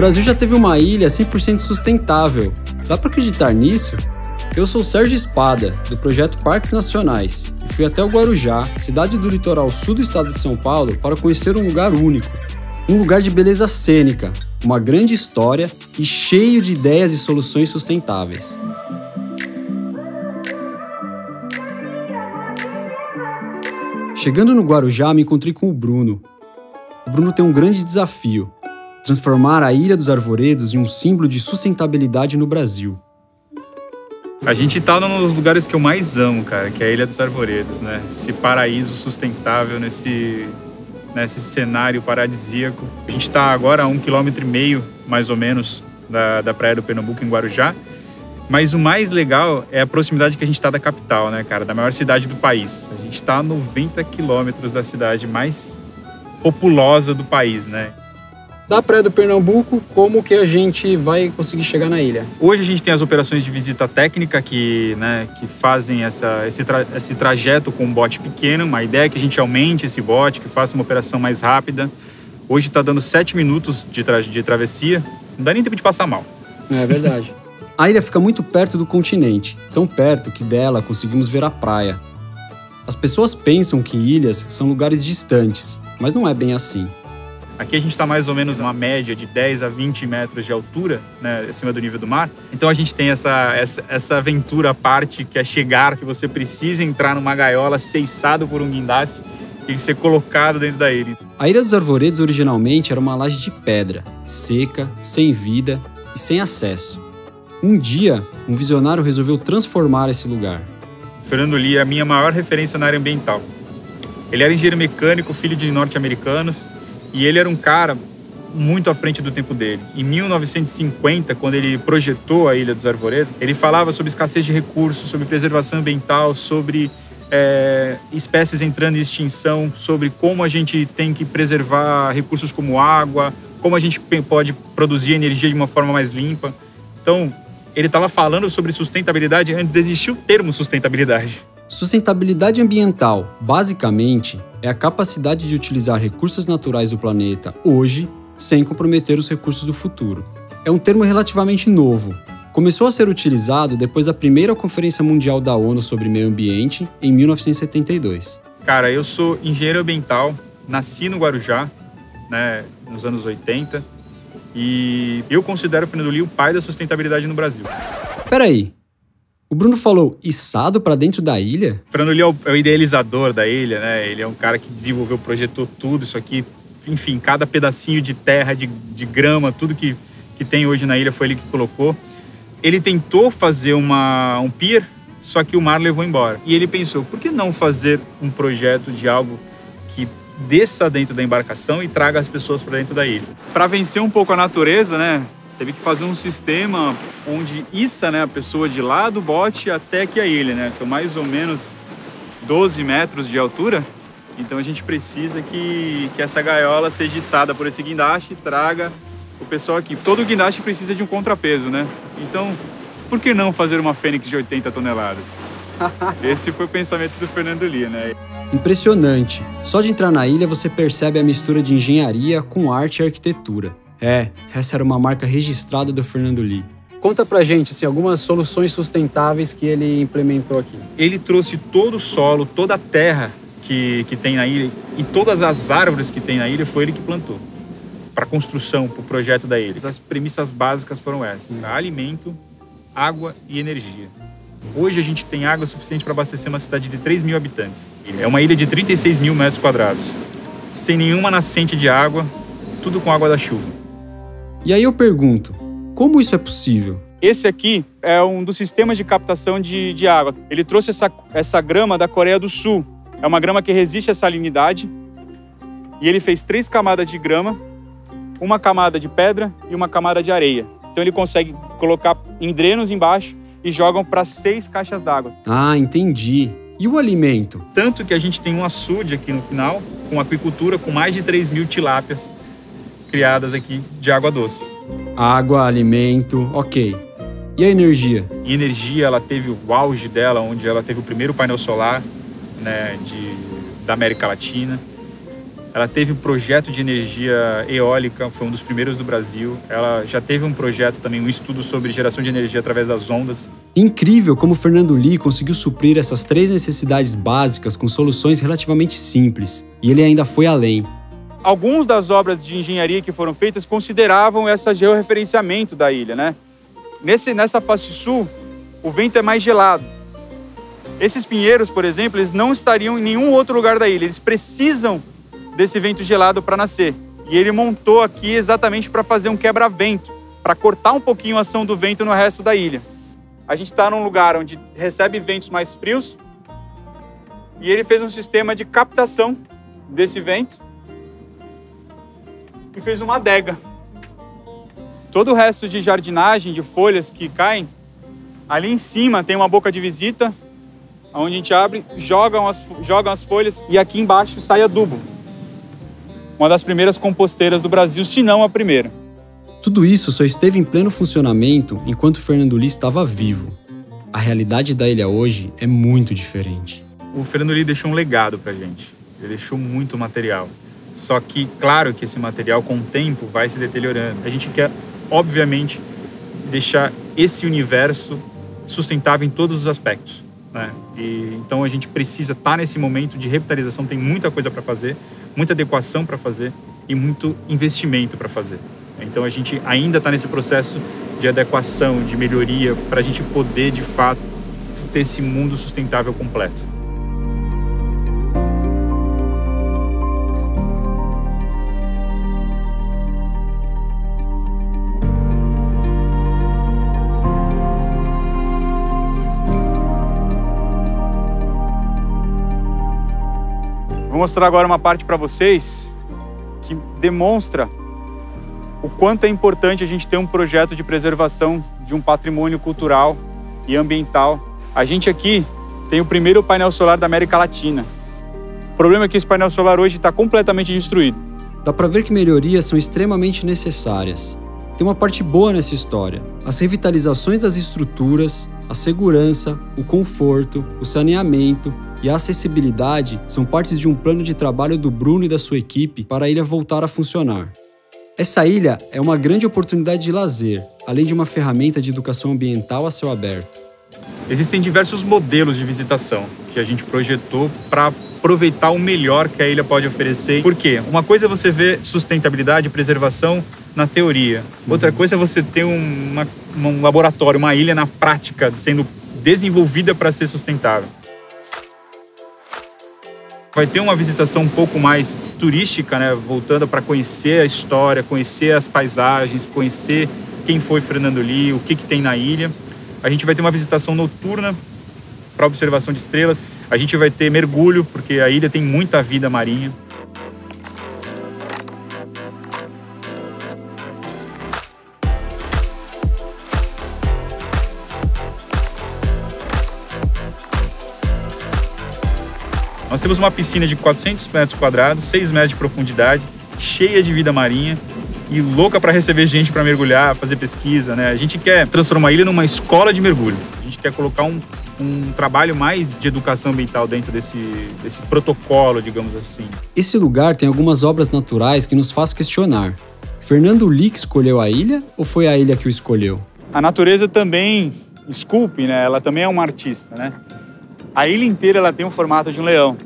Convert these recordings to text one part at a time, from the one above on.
Brasil já teve uma ilha 100% sustentável. Dá para acreditar nisso? Eu sou Sérgio Espada, do projeto Parques Nacionais, e fui até o Guarujá, cidade do litoral sul do estado de São Paulo, para conhecer um lugar único. Um lugar de beleza cênica, uma grande história e cheio de ideias e soluções sustentáveis. Chegando no Guarujá, me encontrei com o Bruno. O Bruno tem um grande desafio: transformar a Ilha dos Arvoredos em um símbolo de sustentabilidade no Brasil. A gente está num dos lugares que eu mais amo, cara, que é a Ilha dos Arvoredos, né? Esse paraíso sustentável nesse, nesse cenário paradisíaco. A gente está agora a um quilômetro e meio, mais ou menos, da, da Praia do Pernambuco, em Guarujá. Mas o mais legal é a proximidade que a gente está da capital, né, cara? Da maior cidade do país. A gente está a 90 quilômetros da cidade mais populosa do país, né? Da Praia do Pernambuco, como que a gente vai conseguir chegar na ilha? Hoje a gente tem as operações de visita técnica que, né, que fazem essa, esse, tra esse trajeto com um bote pequeno. Uma ideia é que a gente aumente esse bote, que faça uma operação mais rápida. Hoje está dando sete minutos de, tra de travessia. Não dá nem tempo de passar mal. É verdade. A ilha fica muito perto do continente, tão perto que dela conseguimos ver a praia. As pessoas pensam que ilhas são lugares distantes, mas não é bem assim. Aqui a gente está mais ou menos uma média de 10 a 20 metros de altura, né, acima do nível do mar. Então a gente tem essa, essa, essa aventura à parte que é chegar, que você precisa entrar numa gaiola ceiçado por um guindaste e ser colocado dentro da ilha. A Ilha dos Arvoredos originalmente era uma laje de pedra, seca, sem vida e sem acesso. Um dia, um visionário resolveu transformar esse lugar. Fernando Lee é a minha maior referência na área ambiental. Ele era engenheiro mecânico, filho de norte-americanos, e ele era um cara muito à frente do tempo dele. Em 1950, quando ele projetou a Ilha dos Arvoredos, ele falava sobre escassez de recursos, sobre preservação ambiental, sobre é, espécies entrando em extinção, sobre como a gente tem que preservar recursos como água, como a gente pode produzir energia de uma forma mais limpa. Então, ele estava falando sobre sustentabilidade antes de existir o termo sustentabilidade. Sustentabilidade ambiental, basicamente, é a capacidade de utilizar recursos naturais do planeta hoje sem comprometer os recursos do futuro. É um termo relativamente novo. Começou a ser utilizado depois da primeira Conferência Mundial da ONU sobre Meio Ambiente, em 1972. Cara, eu sou engenheiro ambiental, nasci no Guarujá, né, nos anos 80 e eu considero o Fernando Lee o pai da sustentabilidade no Brasil. Peraí, o Bruno falou içado para dentro da ilha? O é o, é o idealizador da ilha, né? Ele é um cara que desenvolveu, projetou tudo isso aqui. Enfim, cada pedacinho de terra, de, de grama, tudo que, que tem hoje na ilha foi ele que colocou. Ele tentou fazer uma, um pier, só que o mar levou embora. E ele pensou, por que não fazer um projeto de algo desça dentro da embarcação e traga as pessoas para dentro da ilha. Para vencer um pouco a natureza, né, teve que fazer um sistema onde issa né, a pessoa de lá do bote até aqui a ilha, né? São mais ou menos 12 metros de altura. Então a gente precisa que, que essa gaiola seja içada por esse guindaste e traga o pessoal aqui. Todo guindaste precisa de um contrapeso, né? Então, por que não fazer uma fênix de 80 toneladas? Esse foi o pensamento do Fernando Lee, né? Impressionante. Só de entrar na ilha você percebe a mistura de engenharia com arte e arquitetura. É, essa era uma marca registrada do Fernando Lee. Conta pra gente assim, algumas soluções sustentáveis que ele implementou aqui. Ele trouxe todo o solo, toda a terra que, que tem na ilha e todas as árvores que tem na ilha foi ele que plantou. Para construção, para o projeto da ilha. As premissas básicas foram essas: alimento, água e energia. Hoje a gente tem água suficiente para abastecer uma cidade de 3 mil habitantes. É uma ilha de 36 mil metros quadrados, sem nenhuma nascente de água, tudo com água da chuva. E aí eu pergunto, como isso é possível? Esse aqui é um dos sistemas de captação de, de água. Ele trouxe essa, essa grama da Coreia do Sul. É uma grama que resiste à salinidade. E ele fez três camadas de grama, uma camada de pedra e uma camada de areia. Então ele consegue colocar em drenos embaixo e jogam para seis caixas d'água. Ah, entendi. E o alimento? Tanto que a gente tem um açude aqui no final, com aquicultura, com mais de 3 mil tilápias criadas aqui de água doce. Água, alimento, ok. E a energia? E energia, ela teve o auge dela, onde ela teve o primeiro painel solar né, de, da América Latina. Ela teve um projeto de energia eólica, foi um dos primeiros do Brasil. Ela já teve um projeto também, um estudo sobre geração de energia através das ondas. Incrível como Fernando Lee conseguiu suprir essas três necessidades básicas com soluções relativamente simples. E ele ainda foi além. Algumas das obras de engenharia que foram feitas consideravam esse georreferenciamento da ilha, né? Nesse, nessa face sul, o vento é mais gelado. Esses pinheiros, por exemplo, eles não estariam em nenhum outro lugar da ilha. Eles precisam desse vento gelado para nascer. E ele montou aqui exatamente para fazer um quebra-vento, para cortar um pouquinho a ação do vento no resto da ilha. A gente está num lugar onde recebe ventos mais frios e ele fez um sistema de captação desse vento e fez uma adega. Todo o resto de jardinagem, de folhas que caem, ali em cima tem uma boca de visita, onde a gente abre, jogam as, jogam as folhas e aqui embaixo sai adubo uma das primeiras composteiras do Brasil, se não a primeira. Tudo isso só esteve em pleno funcionamento enquanto Fernando Lee estava vivo. A realidade da ilha hoje é muito diferente. O Fernando Lee deixou um legado pra gente. Ele deixou muito material. Só que, claro que esse material, com o tempo, vai se deteriorando. A gente quer, obviamente, deixar esse universo sustentável em todos os aspectos. Né? E, então a gente precisa estar tá nesse momento de revitalização, tem muita coisa para fazer, muita adequação para fazer e muito investimento para fazer. Então a gente ainda está nesse processo de adequação, de melhoria, para a gente poder de fato ter esse mundo sustentável completo. Vou mostrar agora uma parte para vocês que demonstra o quanto é importante a gente ter um projeto de preservação de um patrimônio cultural e ambiental. A gente aqui tem o primeiro painel solar da América Latina. O problema é que esse painel solar hoje está completamente destruído. Dá para ver que melhorias são extremamente necessárias. Tem uma parte boa nessa história: as revitalizações das estruturas, a segurança, o conforto, o saneamento e a acessibilidade são partes de um plano de trabalho do Bruno e da sua equipe para a ilha voltar a funcionar. Essa ilha é uma grande oportunidade de lazer, além de uma ferramenta de educação ambiental a céu aberto. Existem diversos modelos de visitação que a gente projetou para aproveitar o melhor que a ilha pode oferecer. Por quê? Uma coisa é você ver sustentabilidade e preservação na teoria. Outra coisa é você ter uma, um laboratório, uma ilha na prática sendo desenvolvida para ser sustentável vai ter uma visitação um pouco mais turística, né? Voltando para conhecer a história, conhecer as paisagens, conhecer quem foi Fernando Lee, o que, que tem na ilha. A gente vai ter uma visitação noturna para observação de estrelas. A gente vai ter mergulho, porque a ilha tem muita vida marinha. Nós temos uma piscina de 400 metros quadrados, 6 metros de profundidade, cheia de vida marinha e louca para receber gente para mergulhar, fazer pesquisa, né? A gente quer transformar a ilha numa escola de mergulho. A gente quer colocar um, um trabalho mais de educação ambiental dentro desse, desse protocolo, digamos assim. Esse lugar tem algumas obras naturais que nos faz questionar. Fernando Lick escolheu a ilha ou foi a ilha que o escolheu? A natureza também esculpe, né? Ela também é uma artista, né? A ilha inteira ela tem o formato de um leão.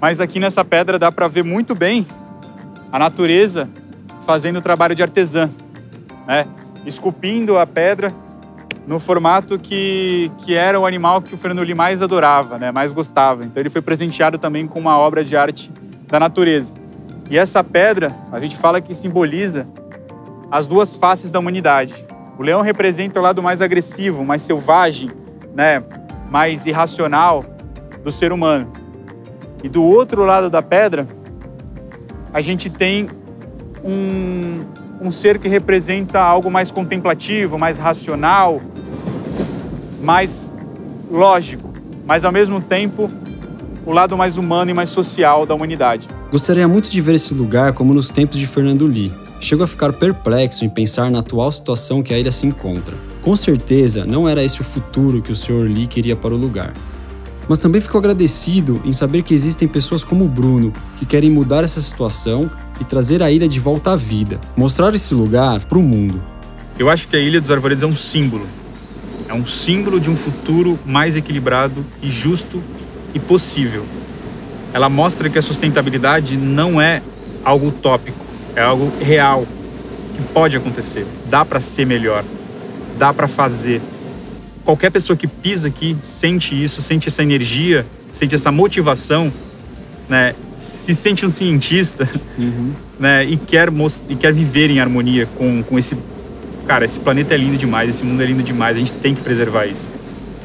Mas aqui nessa pedra dá para ver muito bem a natureza fazendo o trabalho de artesã, né? esculpindo a pedra no formato que, que era o animal que o Fernando Lee mais adorava, né? mais gostava. Então ele foi presenteado também com uma obra de arte da natureza. E essa pedra, a gente fala que simboliza as duas faces da humanidade. O leão representa o lado mais agressivo, mais selvagem, né? Mais irracional do ser humano. E do outro lado da pedra, a gente tem um, um ser que representa algo mais contemplativo, mais racional, mais lógico, mas ao mesmo tempo o lado mais humano e mais social da humanidade. Gostaria muito de ver esse lugar como nos tempos de Fernando Lee. Chego a ficar perplexo em pensar na atual situação que a ilha se encontra. Com certeza, não era esse o futuro que o Sr. Lee queria para o lugar. mas também fico agradecido em saber que existem pessoas como o Bruno que querem mudar essa situação e trazer a ilha de volta à vida, mostrar esse lugar para o mundo. Eu acho que a Ilha dos Arvoredos é um símbolo. É um símbolo de um futuro mais equilibrado e justo e possível. Ela mostra que a sustentabilidade não é algo utópico, é algo real, que pode acontecer. Dá para ser melhor, dá para fazer. Qualquer pessoa que pisa aqui sente isso, sente essa energia, sente essa motivação, né? se sente um cientista uhum. né? e, quer e quer viver em harmonia com, com esse. Cara, esse planeta é lindo demais, esse mundo é lindo demais, a gente tem que preservar isso.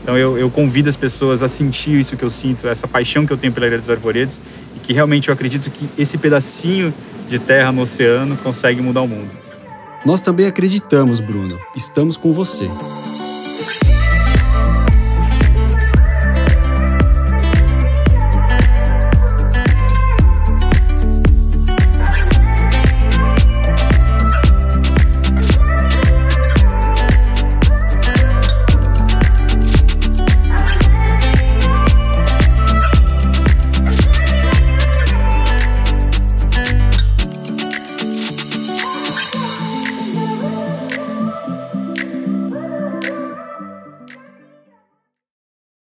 Então eu, eu convido as pessoas a sentir isso que eu sinto, essa paixão que eu tenho pela Ilha dos Arvoredos e que realmente eu acredito que esse pedacinho de terra no oceano consegue mudar o mundo. Nós também acreditamos, Bruno. Estamos com você.